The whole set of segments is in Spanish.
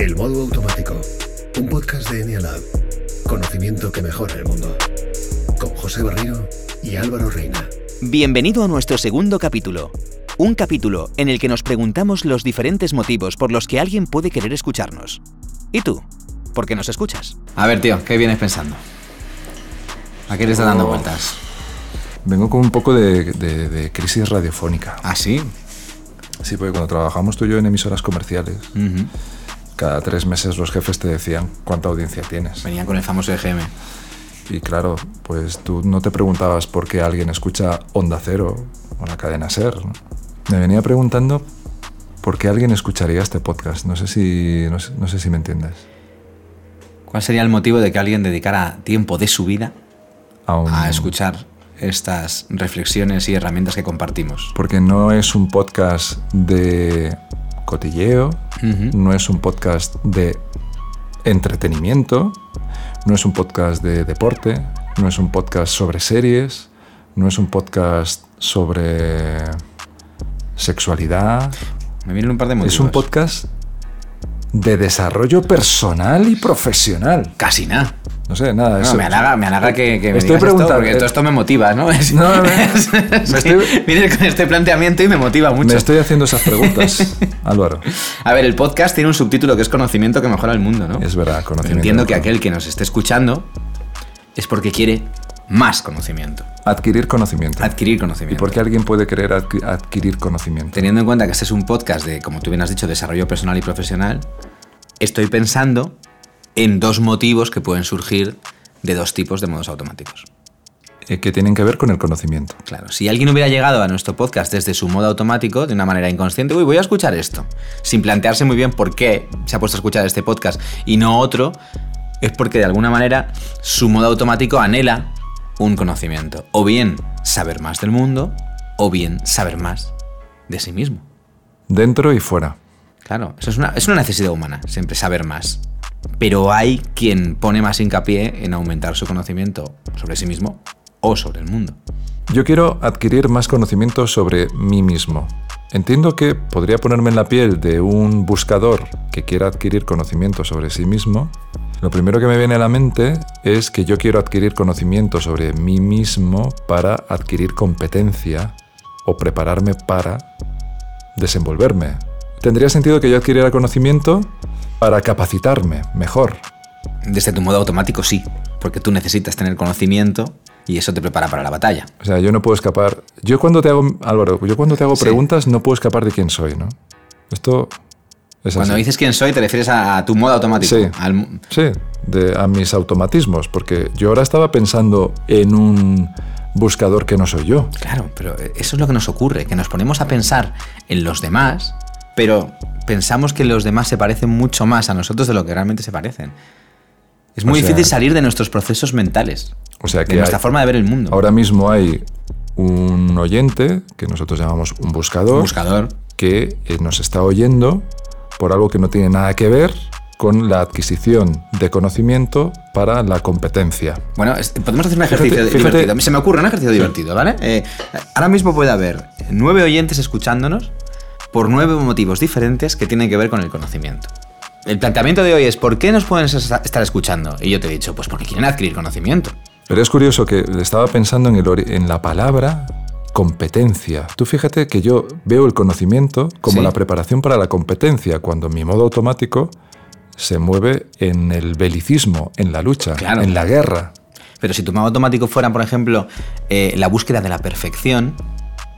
El modo automático. Un podcast de Enialab. Conocimiento que mejora el mundo. Con José Barrio y Álvaro Reina. Bienvenido a nuestro segundo capítulo. Un capítulo en el que nos preguntamos los diferentes motivos por los que alguien puede querer escucharnos. ¿Y tú? ¿Por qué nos escuchas? A ver, tío, ¿qué vienes pensando? ¿A qué le estás dando vueltas? Vengo con un poco de, de- de crisis radiofónica. ¿Ah, sí? Sí, porque cuando trabajamos tú y yo en emisoras comerciales, Ujú. Cada tres meses los jefes te decían cuánta audiencia tienes. Venían con el famoso EGM. Y claro, pues tú no te preguntabas por qué alguien escucha Onda Cero o la cadena Ser. ¿no? Me venía preguntando por qué alguien escucharía este podcast. No sé si, no sé, no sé si me entiendes. ¿Cuál sería el motivo de que alguien dedicara tiempo de su vida A un- a escuchar estas reflexiones y herramientas que compartimos? Porque no es un podcast de cotilleo, no es un podcast de entretenimiento, no es un podcast de deporte, no es un podcast sobre series, no es un podcast sobre sexualidad. Me vienen un par de motivos. Es un podcast de desarrollo personal y profesional. Casi nada. No sé, nada. No, eso- me halaga, me halaga que, que me Estoy digas esto, preguntando, porque todo esto me motiva, ¿no? Es- No, no, no. es- Me estoy- Vienes con este planteamiento y me motiva mucho. Me estoy haciendo esas preguntas, Álvaro. A ver, el podcast tiene un subtítulo que es conocimiento que mejora el mundo, ¿no? Es verdad, conocimiento. Entiendo que aquel que nos esté escuchando es porque quiere más conocimiento, Adquirir conocimiento. adquirir ¿Y conocimiento. por qué alguien puede querer adqui- adquirir conocimiento? Teniendo en cuenta que este es un podcast de, como tú bien has dicho, desarrollo personal y profesional, estoy pensando en dos motivos que pueden surgir de dos tipos de modos automáticos. Eh, que tienen que ver con el conocimiento. Claro, si alguien hubiera llegado a nuestro podcast desde su modo automático, de una manera inconsciente, uy, voy a escuchar esto, sin plantearse muy bien por qué se ha puesto a escuchar este podcast y no otro, es porque de alguna manera su modo automático anhela un conocimiento. O bien saber más del mundo, o bien saber más de sí mismo. Dentro y fuera. Claro, eso es una, es una necesidad humana, siempre saber más. Pero hay quien pone más hincapié en aumentar su conocimiento sobre sí mismo o sobre el mundo. Yo quiero adquirir más conocimiento sobre mí mismo. Entiendo que podría ponerme en la piel de un buscador que quiera adquirir conocimiento sobre sí mismo. Lo primero que me viene a la mente es que yo quiero adquirir conocimiento sobre mí mismo para adquirir competencia o prepararme para desenvolverme. Tendría sentido que yo adquiriera conocimiento para capacitarme mejor, Desde tu modo automático sí, porque tú necesitas tener conocimiento y eso te prepara para la batalla. O sea, yo no puedo escapar. Yo cuando te hago, Álvaro, yo cuando te hago Sí. preguntas no puedo escapar de quién soy, ¿no? Esto es Cuando así. dices quién soy, te refieres a, a tu modo automático. Sí. al- Sí, de, a mis automatismos, porque yo ahora estaba pensando en un buscador que no soy yo. claro, pero eso es lo que nos ocurre, que nos ponemos a pensar en los demás, pero pensamos que los demás se parecen mucho más a nosotros de lo que realmente se parecen. Es muy O sea, difícil salir de nuestros procesos mentales, O sea de que nuestra hay- forma de ver el mundo. ahora mismo hay un oyente, que nosotros llamamos un buscador, Un buscador. que eh, nos está oyendo por algo que no tiene nada que ver con la adquisición de conocimiento para la competencia. Bueno, podemos hacer un ejercicio Fíjate- fíjate- divertido. Se me ocurre un ejercicio divertido, ¿vale? Eh, ahora mismo puede haber nueve oyentes escuchándonos por nueve motivos diferentes que tienen que ver con el conocimiento. El planteamiento de hoy es ¿por qué nos pueden es- estar escuchando? Y yo te he dicho, pues porque quieren adquirir conocimiento. Pero es curioso que estaba pensando en, el ori- en la palabra competencia. Tú fíjate que yo veo el conocimiento como Sí. la preparación para la competencia, cuando mi modo automático se mueve en el belicismo, en la lucha, Claro. en la guerra. Pero si tu modo automático fuera, por ejemplo, eh, la búsqueda de la perfección,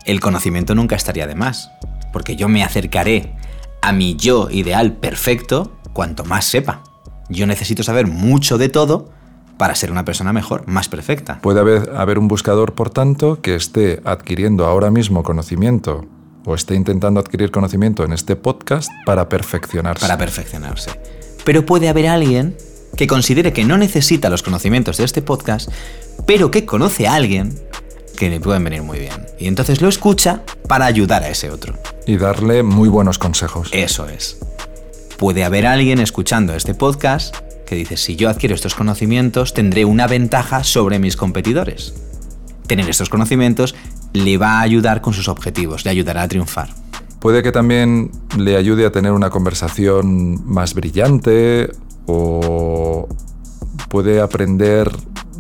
el conocimiento nunca estaría de más. Porque yo me acercaré a mi yo ideal perfecto cuanto más sepa. Yo necesito saber mucho de todo para ser una persona mejor, más perfecta. Puede haber, haber un buscador, por tanto, que esté adquiriendo ahora mismo conocimiento o esté intentando adquirir conocimiento en este podcast para perfeccionarse. Para perfeccionarse. Pero puede haber alguien que considere que no necesita los conocimientos de este podcast, pero que conoce a alguien que le pueden venir muy bien. Y entonces lo escucha para ayudar a ese otro. y darle muy buenos consejos. Eso es. Puede haber alguien escuchando este podcast que dice, si yo adquiero estos conocimientos, tendré una ventaja sobre mis competidores. Tener estos conocimientos le va a ayudar con sus objetivos, le ayudará a triunfar. puede que también le ayude a tener una conversación más brillante o puede aprender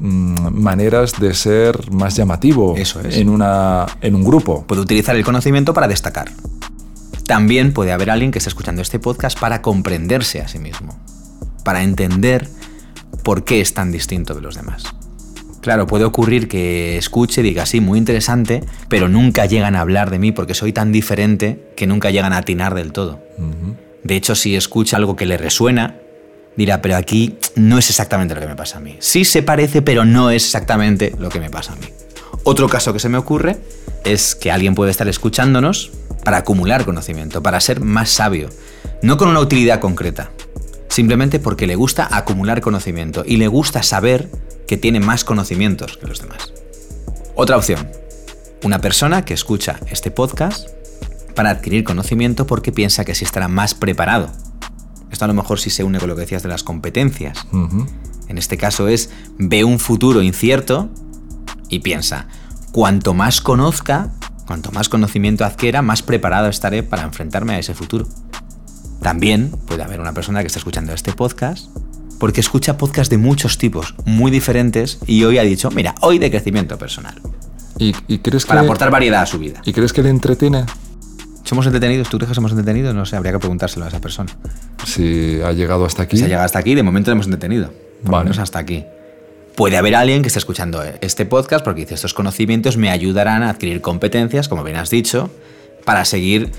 maneras de ser más llamativo Eso es. en, una, en un grupo. Puede utilizar el conocimiento para destacar. También puede haber alguien que esté escuchando este podcast para comprenderse a sí mismo, para entender por qué es tan distinto de los demás. Claro, puede ocurrir que escuche y diga, sí, muy interesante, pero nunca llegan a hablar de mí porque soy tan diferente que nunca llegan a atinar del todo. De hecho, si escucha algo que le resuena, dirá, pero aquí no es exactamente lo que me pasa a mí. Sí se parece, pero no es exactamente lo que me pasa a mí. Otro caso que se me ocurre es que alguien puede estar escuchándonos para acumular conocimiento, para ser más sabio, no con una utilidad concreta, simplemente porque le gusta acumular conocimiento y le gusta saber que tiene más conocimientos que los demás. Otra opción, una persona que escucha este podcast para adquirir conocimiento porque piensa que así estará más preparado. Esto a lo mejor sí se une con lo que decías de las competencias. En este caso es, ve un futuro incierto y piensa, cuanto más conozca, cuanto más conocimiento adquiera, más preparado estaré para enfrentarme a ese futuro. También puede haber una persona que está escuchando este podcast porque escucha podcasts de muchos tipos, muy diferentes, y hoy ha dicho, mira, hoy de crecimiento personal, ¿Y, y crees para aportar variedad a su vida. ¿Y crees que le entretiene? ¿Somos entretenidos? ¿Tú crees que somos entretenidos? No sé, habría que preguntárselo a esa persona. Si ha llegado hasta aquí. Si ha llegado hasta aquí, de momento lo hemos entretenido. Por Vale. menos hasta aquí. Puede haber alguien que esté escuchando este podcast porque dice, estos conocimientos me ayudarán a adquirir competencias, como bien has dicho, para seguir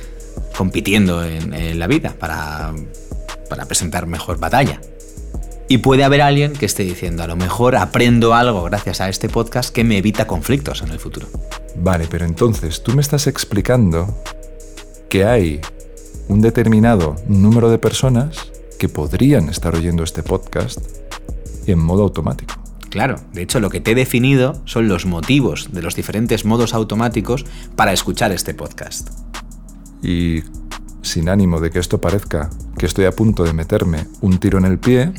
compitiendo en, en la vida, para, para presentar mejor batalla. Y puede haber alguien que esté diciendo, a lo mejor aprendo algo gracias a este podcast que me evita conflictos en el futuro. Vale, pero entonces tú me estás explicando que hay un determinado número de personas que podrían estar oyendo este podcast en modo automático. Claro, de hecho lo que te he definido son los motivos de los diferentes modos automáticos para escuchar este podcast. Y sin ánimo de que esto parezca que estoy a punto de meterme un tiro en el pie,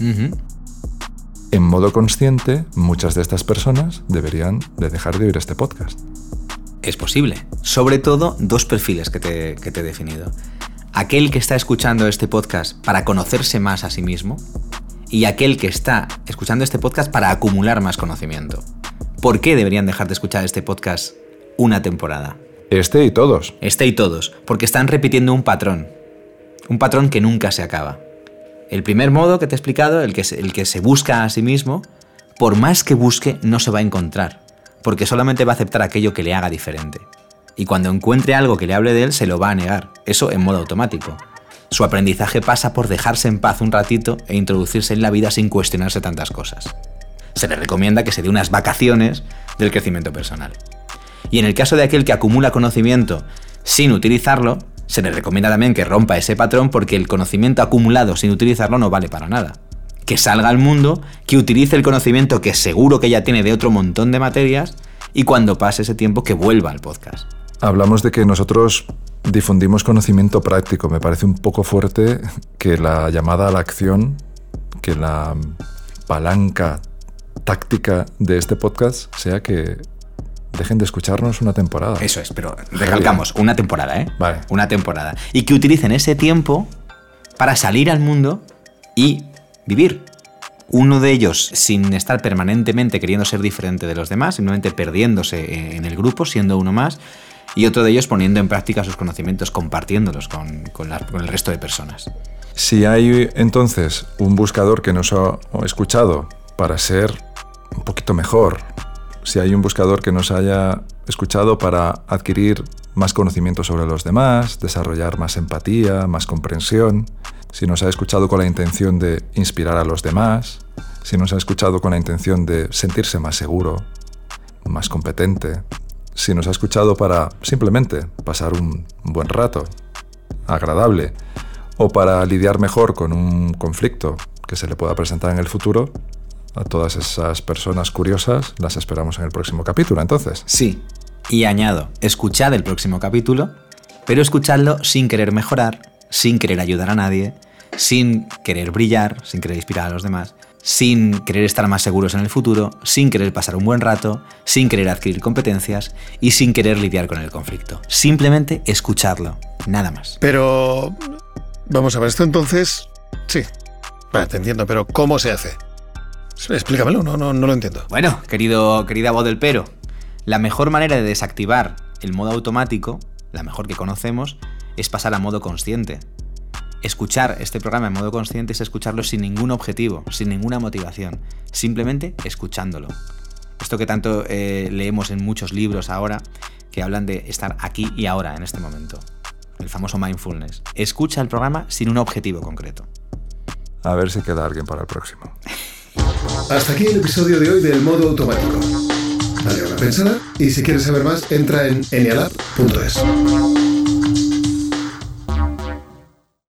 en modo consciente, muchas de estas personas deberían de dejar de oír este podcast. Es posible. Sobre todo dos perfiles que te, que te he definido. Aquel que está escuchando este podcast para conocerse más a sí mismo y aquel que está escuchando este podcast para acumular más conocimiento. ¿Por qué deberían dejar de escuchar este podcast una temporada? Este y todos. Este y todos, porque están repitiendo un patrón. Un patrón que nunca se acaba. El primer modo que te he explicado, el que se, el que se busca a sí mismo, por más que busque, no se va a encontrar. Porque solamente va a aceptar aquello que le haga diferente. Y cuando encuentre algo que le hable de él, se lo va a negar. Eso en modo automático. Su aprendizaje pasa por dejarse en paz un ratito e introducirse en la vida sin cuestionarse tantas cosas. Se le recomienda que se dé unas vacaciones del crecimiento personal. Y en el caso de aquel que acumula conocimiento sin utilizarlo, se le recomienda también que rompa ese patrón porque el conocimiento acumulado sin utilizarlo no vale para nada. Que salga al mundo, que utilice el conocimiento que seguro que ya tiene de otro montón de materias y cuando pase ese tiempo que vuelva al podcast. Hablamos de que nosotros difundimos conocimiento práctico. Me parece un poco fuerte que la llamada a la acción, que la palanca táctica de este podcast sea que dejen de escucharnos una temporada. Eso es, pero recalcamos, una temporada, ¿eh? Vale. Una temporada. Y que utilicen ese tiempo para salir al mundo y vivir. Uno de ellos sin estar permanentemente queriendo ser diferente de los demás, simplemente perdiéndose en el grupo, siendo uno más. Y otro de ellos poniendo en práctica sus conocimientos, compartiéndolos con, con el resto de personas. Si hay entonces un buscador que nos ha escuchado para ser un poquito mejor, si hay un buscador que nos haya escuchado para adquirir más conocimiento sobre los demás, desarrollar más empatía, más comprensión, si nos ha escuchado con la intención de inspirar a los demás, si nos ha escuchado con la intención de sentirse más seguro, más competente, si nos ha escuchado para simplemente pasar un buen rato, agradable, o para lidiar mejor con un conflicto que se le pueda presentar en el futuro, a todas esas personas curiosas las esperamos en el próximo capítulo. Entonces, Sí. Y añado, escuchad el próximo capítulo, pero escuchadlo sin querer mejorar, sin querer ayudar a nadie, sin querer brillar, sin querer inspirar a los demás, sin querer estar más seguros en el futuro, sin querer pasar un buen rato, sin querer adquirir competencias y sin querer lidiar con el conflicto. Simplemente escuchadlo. Nada más. Pero... Vamos a ver, esto entonces... Sí. Vale, te entiendo, pero ¿cómo se hace? Explícamelo, no, no, no lo entiendo. Bueno, querido, querida voz del pero, la mejor manera de desactivar el modo automático, la mejor que conocemos, es pasar a modo consciente. Escuchar este programa en modo consciente es escucharlo sin ningún objetivo, sin ninguna motivación, simplemente escuchándolo. Esto que tanto eh, leemos en muchos libros ahora, que hablan de estar aquí y ahora, en este momento. El famoso mindfulness. Escucha el programa sin un objetivo concreto. A ver si queda alguien para el próximo. Hasta aquí el episodio de hoy del modo automático. Dale una pensada y si quieres saber más, entra en enialab.es.